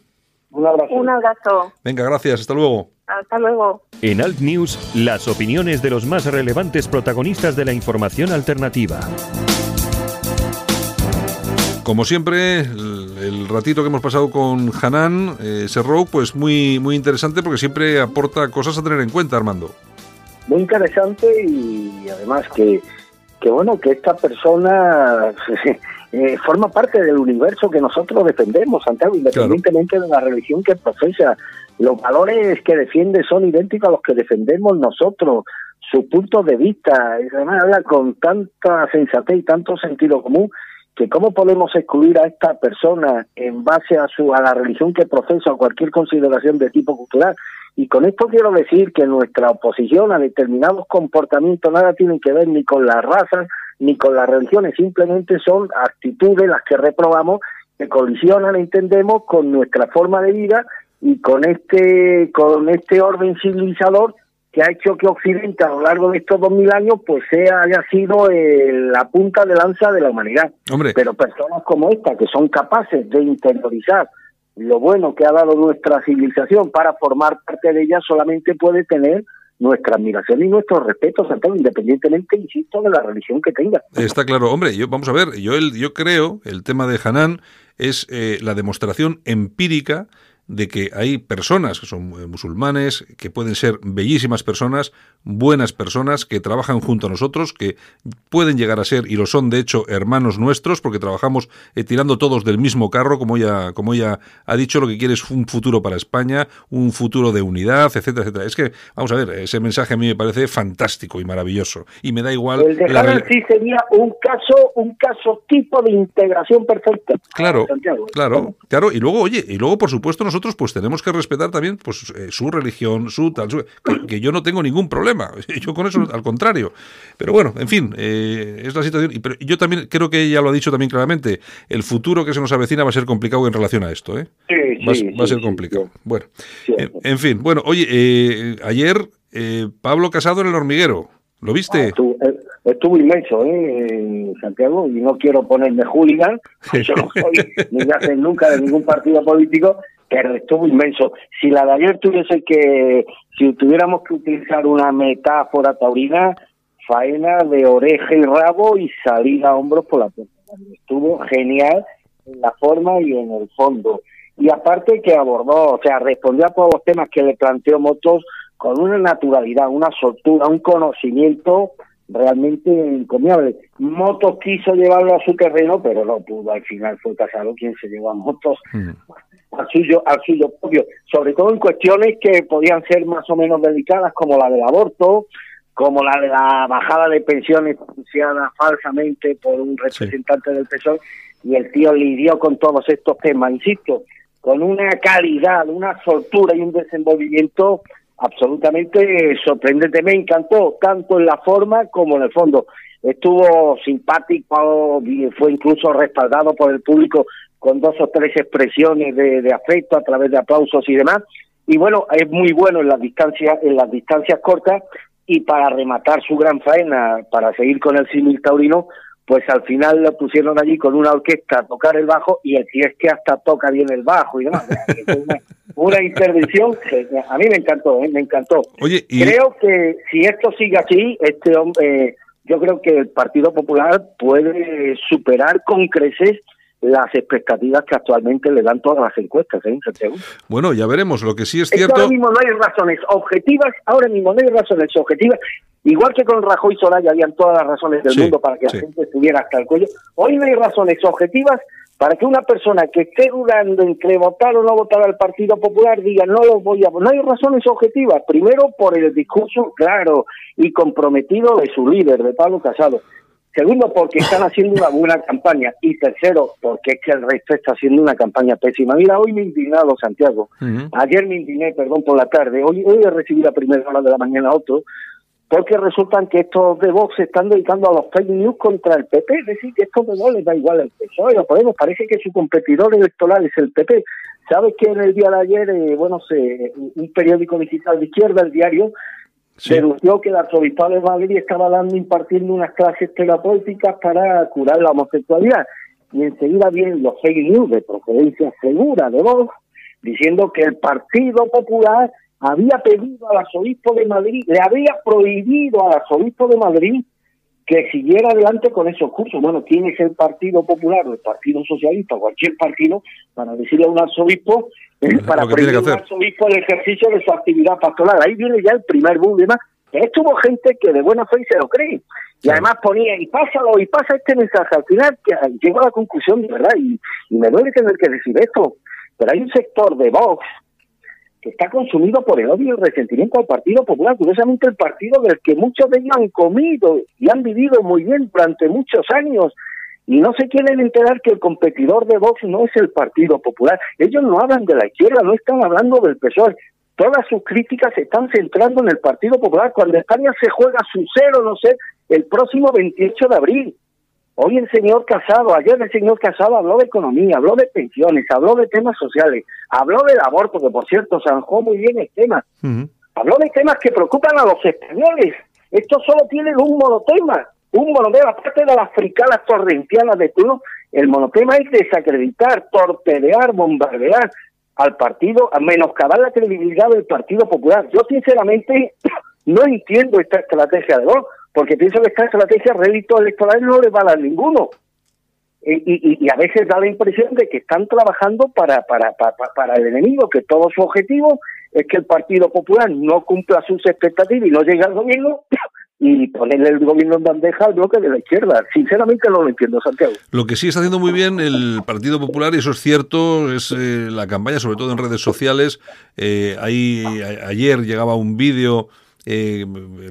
Un abrazo. Un abrazo. Venga, gracias. Hasta luego. Hasta luego. En Alt News, las opiniones de los más relevantes protagonistas de la información alternativa. Como siempre, el, ratito que hemos pasado con Hanan eh, pues muy, muy interesante porque siempre aporta cosas a tener en cuenta, Armando. Muy interesante y además que, que bueno, que esta persona eh, forma parte del universo que nosotros defendemos, Santiago, independientemente de la religión que profesa. Los valores que defiende son idénticos a los que defendemos nosotros. Su punto de vista, y además habla con tanta sensatez y tanto sentido común que cómo podemos excluir a esta persona en base a su a la religión que profesa o cualquier consideración de tipo cultural. Y con esto quiero decir que nuestra oposición a determinados comportamientos nada tiene que ver ni con las razas ni con las religiones, simplemente son actitudes las que reprobamos que colisionan, entendemos, con nuestra forma de vida y con este con este orden civilizador que ha hecho que Occidente a lo largo de estos dos mil años pues sea haya sido la punta de lanza de la humanidad. Pero personas como esta que son capaces de interiorizar lo bueno que ha dado nuestra civilización para formar parte de ella solamente puede tener nuestra admiración y nuestro respeto, independientemente, insisto, de la religión que tenga. Está claro, hombre, yo vamos a ver, yo el, yo creo el tema de Hanan es eh, la demostración empírica de que hay personas que son eh, musulmanes, que pueden ser bellísimas personas, buenas personas, que trabajan junto a nosotros, que pueden llegar a ser, y lo son de hecho, hermanos nuestros, porque trabajamos eh, tirando todos del mismo carro, como ella, como ella ha dicho, lo que quiere es un futuro para España, un futuro de unidad, etcétera, etcétera. Es que, vamos a ver, ese mensaje a mí me parece fantástico y maravilloso. Y me da igual. El de la... sí sería un caso, un caso tipo de integración perfecta. Claro, claro, claro. Y luego, oye, y luego, por supuesto, nosotros nosotros pues tenemos que respetar también pues eh, su religión, su tal, que, yo no tengo ningún problema, yo con eso al contrario. Pero bueno, en fin, eh, es la situación. Pero yo también creo que ella lo ha dicho también claramente, el futuro que se nos avecina va a ser complicado en relación a esto, ¿eh? va, a ser complicado. Bueno, en, fin, bueno, oye, eh, ayer Pablo Casado en el hormiguero. ¿Lo viste? Ah, estuvo, inmenso ¿eh? en Santiago y no quiero ponerme hooligan, yo no soy ni nunca de ningún partido político, pero estuvo inmenso. Si la de ayer tuviese que, si tuviéramos que utilizar una metáfora taurina, faena de oreja y rabo y salir a hombros por la puerta. Estuvo genial en la forma y en el fondo. Y aparte que abordó, o sea, respondió a todos los temas que le planteó Motos con una naturalidad, una soltura, un conocimiento realmente encomiable. Motos quiso llevarlo a su terreno, pero no pudo. Al final fue Casado quien se llevó a Motos. Mm al suyo, al suyo propio, sobre todo en cuestiones que podían ser más o menos delicadas, como la del aborto, como la de la bajada de pensiones anunciada falsamente por un representante del PSOE, y el tío lidió con todos estos temas, insisto, con una calidad, una soltura y un desenvolvimiento absolutamente sorprendente. Me encantó, tanto en la forma como en el fondo. Estuvo simpático, fue incluso respaldado por el público con dos o tres expresiones de, afecto a través de aplausos y demás. Y bueno, es muy bueno en las distancias, en las distancias cortas y para rematar su gran faena, para seguir con el símil taurino, pues al final lo pusieron allí con una orquesta a tocar el bajo y el es que hasta toca bien el bajo y demás. una, intervención que a mí me encantó, ¿eh? me encantó. Oye, Creo que si esto sigue así, este hombre, eh, yo creo que el Partido Popular puede superar con creces las expectativas que actualmente le dan todas las encuestas, ¿eh? Bueno, ya veremos. Lo que sí es cierto. ahora mismo no hay razones objetivas, ahora mismo no hay razones objetivas. Igual que con Rajoy y Soraya habían todas las razones del mundo para que la gente estuviera hasta el cuello. Hoy no hay razones objetivas para que una persona que esté dudando entre votar o no votar al Partido Popular diga no lo voy a no hay razones objetivas primero por el discurso claro y comprometido de su líder de Pablo Casado Segundo, porque están haciendo una buena campaña. Y tercero, porque es que el resto está haciendo una campaña pésima. Mira, hoy me he indignado, Santiago. Ayer me indigné, perdón, por la tarde. Hoy, hoy he recibido a primera hora de la mañana otro, porque resultan que estos de Vox se están dedicando a los fake news contra el PP. Es decir, que estos de Vox les da igual el PSOE. Lo Podemos, parece que su competidor electoral es el PP. ¿Sabes que en el día de ayer, eh, bueno, se, un periódico digital de izquierda, el diario, denunció que el arzobispado de Madrid estaba dando, impartiendo unas clases terapéuticas para curar la homosexualidad. Y enseguida vienen los fake news de procedencia segura de Vox, diciendo que el Partido Popular había pedido al arzobispo de Madrid, le había prohibido al arzobispo de Madrid que siguiera adelante con esos cursos. Bueno, ¿quién es el Partido Popular o el Partido Socialista o cualquier partido para decirle a un arzobispo para prohibir al arzobispo el ejercicio de su actividad pastoral? Ahí viene ya el primer boom de más. Estuvo gente que de buena fe se lo cree. Y además ponía, y pásalo, y pasa este mensaje. Al final que llego a la conclusión, de verdad, y, y me duele tener que decir esto, pero hay un sector de Vox que está consumido por el odio y el resentimiento al Partido Popular, curiosamente el partido del que muchos de ellos han comido y han vivido muy bien durante muchos años, y no se quieren enterar que el competidor de Vox no es el Partido Popular. Ellos no hablan de la izquierda, no están hablando del PSOE. Todas sus críticas se están centrando en el Partido Popular cuando España se juega su cero, no sé, el próximo 28 de abril. Hoy el señor Casado, ayer el señor Casado habló de economía, habló de pensiones, habló de temas sociales, habló del aborto, que por cierto zanjó muy bien el tema. Habló de temas que preocupan a los españoles. Esto solo tiene un monotema, un monotema, aparte de las fricalas torrencianas de turno, el monotema es desacreditar, torpedear, bombardear al partido, a menoscabar la credibilidad del Partido Popular. Yo sinceramente no entiendo esta estrategia de Vox porque pienso que esta estrategia rédito electoral no le va a ninguno. Y, y, a veces da la impresión de que están trabajando para, para, para, para el enemigo, que todo su objetivo es que el Partido Popular no cumpla sus expectativas y no llegue al gobierno y ponerle el gobierno en bandeja al bloque de la izquierda. Sinceramente no lo entiendo, Santiago. Lo que sí está haciendo muy bien el Partido Popular, y eso es cierto, es eh, la campaña, sobre todo en redes sociales. Eh, ahí, ayer llegaba un vídeo eh,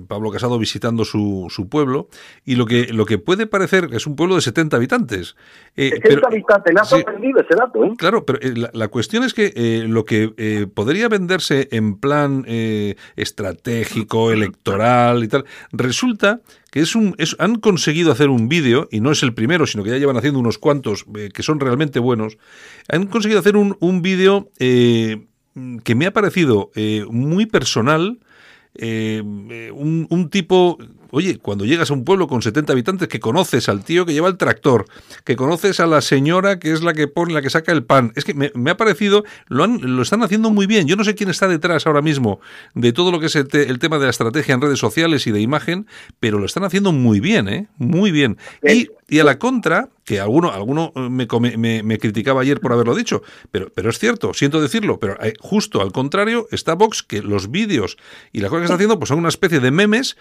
Pablo Casado visitando su, su, pueblo, y lo que, lo que puede parecer que es un pueblo de 70 habitantes. Eh, 70 habitantes, me ha sorprendido ese dato. ¿eh? Claro, pero eh, la, cuestión es que eh, lo que podría venderse en plan estratégico, electoral y tal, resulta que es un, es, han conseguido hacer un vídeo, y no es el primero, sino que ya llevan haciendo unos cuantos que son realmente buenos, han conseguido hacer un, un vídeo que me ha parecido muy personal, eh, un, un, tipo Oye, cuando llegas a un pueblo con 70 habitantes que conoces al tío que lleva el tractor, que conoces a la señora que es la que pone, la que saca el pan, es que me, ha parecido, lo, han, lo están haciendo muy bien. Yo no sé quién está detrás ahora mismo de todo lo que es el, tema de la estrategia en redes sociales y de imagen, pero lo están haciendo muy bien, ¿eh? Muy bien. Y, y a la contra, que alguno, alguno me, me, me, criticaba ayer por haberlo dicho, pero, pero es cierto, siento decirlo, pero eh, justo al contrario está Vox, que los vídeos y las cosas que está haciendo pues son una especie de memes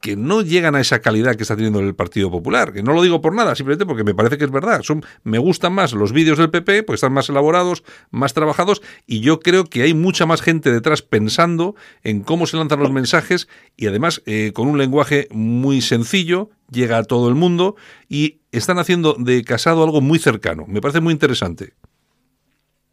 que no llegan a esa calidad que está teniendo el Partido Popular. Que no lo digo por nada, simplemente porque me parece que es verdad. Me gustan más los vídeos del PP, pues están más elaborados, más trabajados, y yo creo que hay mucha más gente detrás pensando en cómo se lanzan los mensajes y además eh, con un lenguaje muy sencillo, llega a todo el mundo y están haciendo de casado algo muy cercano. Me parece muy interesante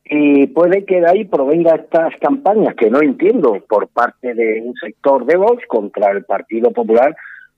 y puede que de ahí provenga estas campañas que no entiendo por parte de un sector de Vox contra el Partido Popular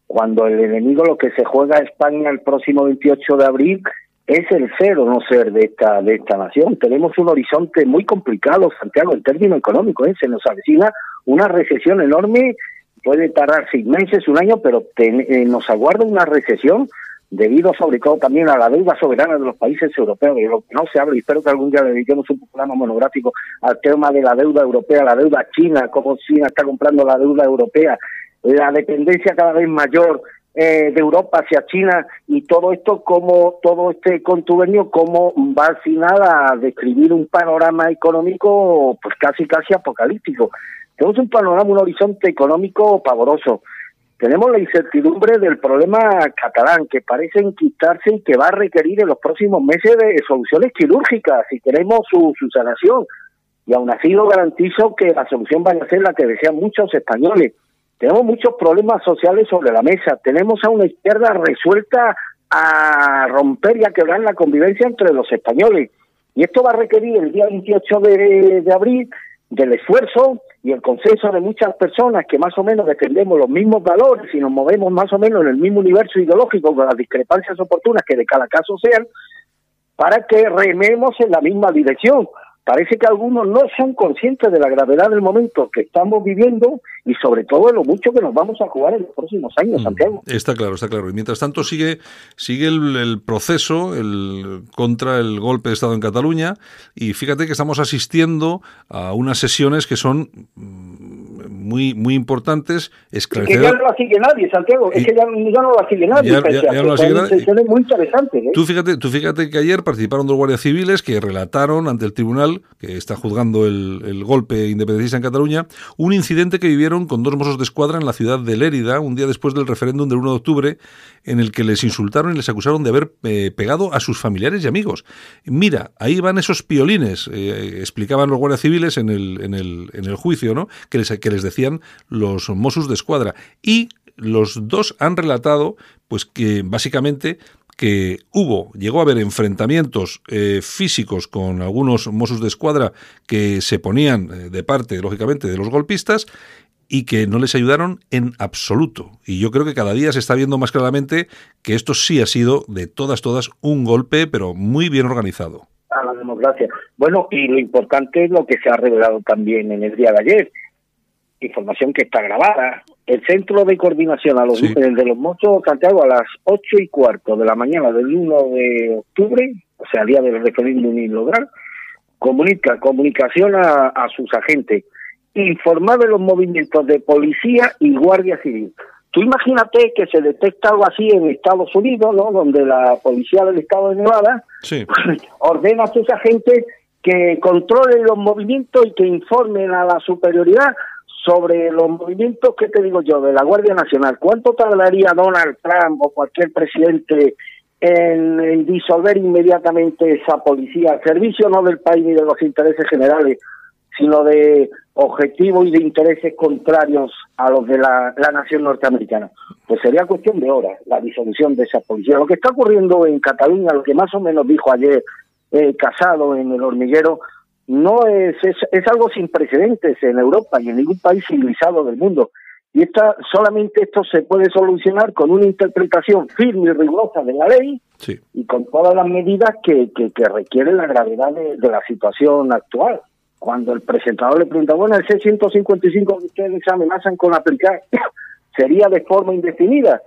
cuando el enemigo lo que se juega a España el próximo 28 de abril es el cero no ser de esta de esta nación. Tenemos un horizonte muy complicado, Santiago, en términos económicos. ¿eh? Se nos avecina una recesión enorme, puede tardar seis meses, un año, pero eh, nos aguarda una recesión debido todo también a la deuda soberana de los países europeos, de lo que no se habla, y espero que algún día dediquemos un programa monográfico al tema de la deuda europea, la deuda china, cómo China está comprando la deuda europea, la dependencia cada vez mayor eh, de Europa hacia China y todo esto como todo este contubernio como va al final a describir un panorama económico pues casi casi apocalíptico. Tenemos un panorama, un horizonte económico pavoroso tenemos la incertidumbre del problema catalán, que parece enquistarse y que va a requerir en los próximos meses de soluciones quirúrgicas si queremos su, su sanación. Y aún así lo garantizo que la solución vaya a ser la que desean muchos españoles. tenemos muchos problemas sociales sobre la mesa, tenemos a una izquierda resuelta a romper y a quebrar la convivencia entre los españoles. Y esto va a requerir el día 28 de, de abril del esfuerzo y el consenso de muchas personas que más o menos defendemos los mismos valores y nos movemos más o menos en el mismo universo ideológico con las discrepancias oportunas que de cada caso sean, para que rememos en la misma dirección. Parece que algunos no son conscientes de la gravedad del momento que estamos viviendo y sobre todo de lo mucho que nos vamos a jugar en los próximos años, mm, Santiago. Está claro, está claro. Y mientras tanto sigue, sigue el, proceso el, contra el golpe de Estado en Cataluña y fíjate que estamos asistiendo a unas sesiones que son muy, muy importantes, esclarecedoras. Que ya no la sigue nadie, Santiago, es que ya, no la sigue nadie. Ya, ya, no la sigue nadie. muy interesantes. ¿eh? Tú, fíjate, tú fíjate que ayer participaron dos guardias civiles que relataron ante el tribunal, que está juzgando el, el golpe independentista en Cataluña, un incidente que vivieron con dos mozos de escuadra en la ciudad de Lérida, un día después del referéndum del 1 de octubre, en el que les insultaron y les acusaron de haber eh, pegado a sus familiares y amigos. Mira, ahí van esos piolines, eh, explicaban los guardias civiles en el, en el, en el juicio, ¿no? Que les, que les decían los Mossos de Escuadra. Y los dos han relatado, pues que básicamente que hubo, llegó a haber enfrentamientos eh, físicos con algunos Mossos de Escuadra que se ponían de parte, lógicamente, de los golpistas y que no les ayudaron en absoluto. Y yo creo que cada día se está viendo más claramente que esto sí ha sido de todas, todas un golpe, pero muy bien organizado. A la democracia. Bueno, y lo importante es lo que se ha revelado también en el día de ayer. Información que está grabada. El centro de coordinación a los de los mochos Santiago a las ocho y cuarto de la mañana del 1 de octubre, o sea, día del referéndum lograr comunica comunicación a sus agentes informar de los movimientos de policía y guardia civil. Tú imagínate que se detecta algo así en Estados Unidos, ¿no? Donde la policía del estado de Nevada ordena a sus agentes que controlen los movimientos y que informen a la superioridad sobre los movimientos, ¿qué te digo yo?, de la Guardia Nacional. ¿Cuánto tardaría Donald Trump o cualquier presidente en, disolver inmediatamente esa policía servicio no del país ni de los intereses generales, sino de objetivos y de intereses contrarios a los de la, nación norteamericana. Pues sería cuestión de horas la disolución de esa policía. Lo que está ocurriendo en Cataluña, lo que más o menos dijo ayer eh, Casado en el hormiguero, no es, es, algo sin precedentes en Europa y en ningún país civilizado del mundo. Y esta, solamente esto se puede solucionar con una interpretación firme y rigurosa de la ley y con todas las medidas que, que, requiere la gravedad de la situación actual cuando el presentador le pregunta, bueno, el C-155 que ustedes amenazan con aplicar sería de forma indefinida.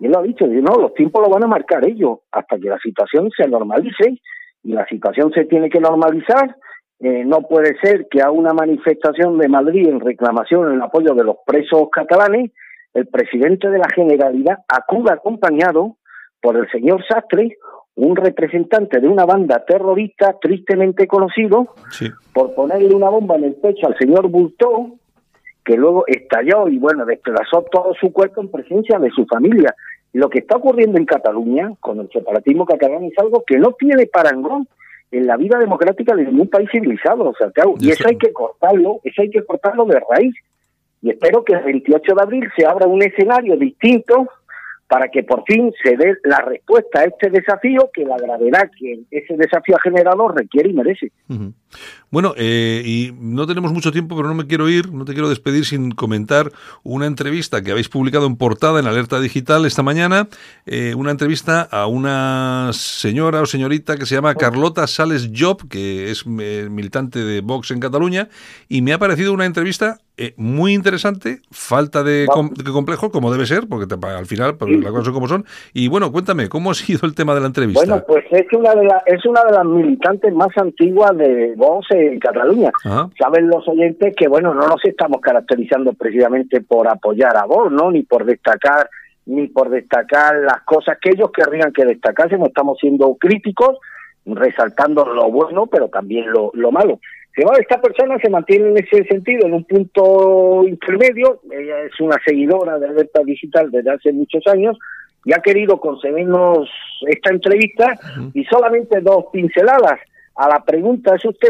Y él lo ha dicho, no, los tiempos lo van a marcar ellos hasta que la situación se normalice y la situación se tiene que normalizar. Eh, no puede ser que a una manifestación de Madrid en reclamación en apoyo de los presos catalanes, el presidente de la Generalidad acuda acompañado por el señor Sastre un representante de una banda terrorista tristemente conocido por ponerle una bomba en el pecho al señor Bultó, que luego estalló y bueno, desplazó todo su cuerpo en presencia de su familia. Lo que está ocurriendo en Cataluña con el separatismo catalán es algo que no tiene parangón en la vida democrática de ningún país civilizado, o sea, y eso hay que cortarlo, eso hay que cortarlo de raíz. Y espero que el 28 de abril se abra un escenario distinto para que por fin se dé la respuesta a este desafío que la gravedad que ese desafío ha generado requiere y merece. Bueno, eh, y no tenemos mucho tiempo, pero no me quiero ir, no te quiero despedir sin comentar una entrevista que habéis publicado en portada en Alerta Digital esta mañana, eh, una entrevista a una señora o señorita que se llama Carlota Sales Job, que es eh, militante de Vox en Cataluña, y me ha parecido una entrevista muy interesante, falta de, complejo, como debe ser, porque al final pues, las cosas son como son. Y bueno, cuéntame, ¿cómo ha sido el tema de la entrevista? Bueno, pues es una de, es una de las militantes más antiguas de Vox en Cataluña. Saben los oyentes que, bueno, no nos estamos caracterizando precisamente por apoyar a vos, ¿no? Ni por destacar ni por destacar las cosas que ellos querrían que destacásemos. Estamos siendo críticos, resaltando lo bueno, pero también lo, lo malo. esta persona se mantiene en ese sentido, en un punto intermedio. Ella es una seguidora de Alerta Digital desde hace muchos años y ha querido concedernos esta entrevista y solamente dos pinceladas a la pregunta, ¿es usted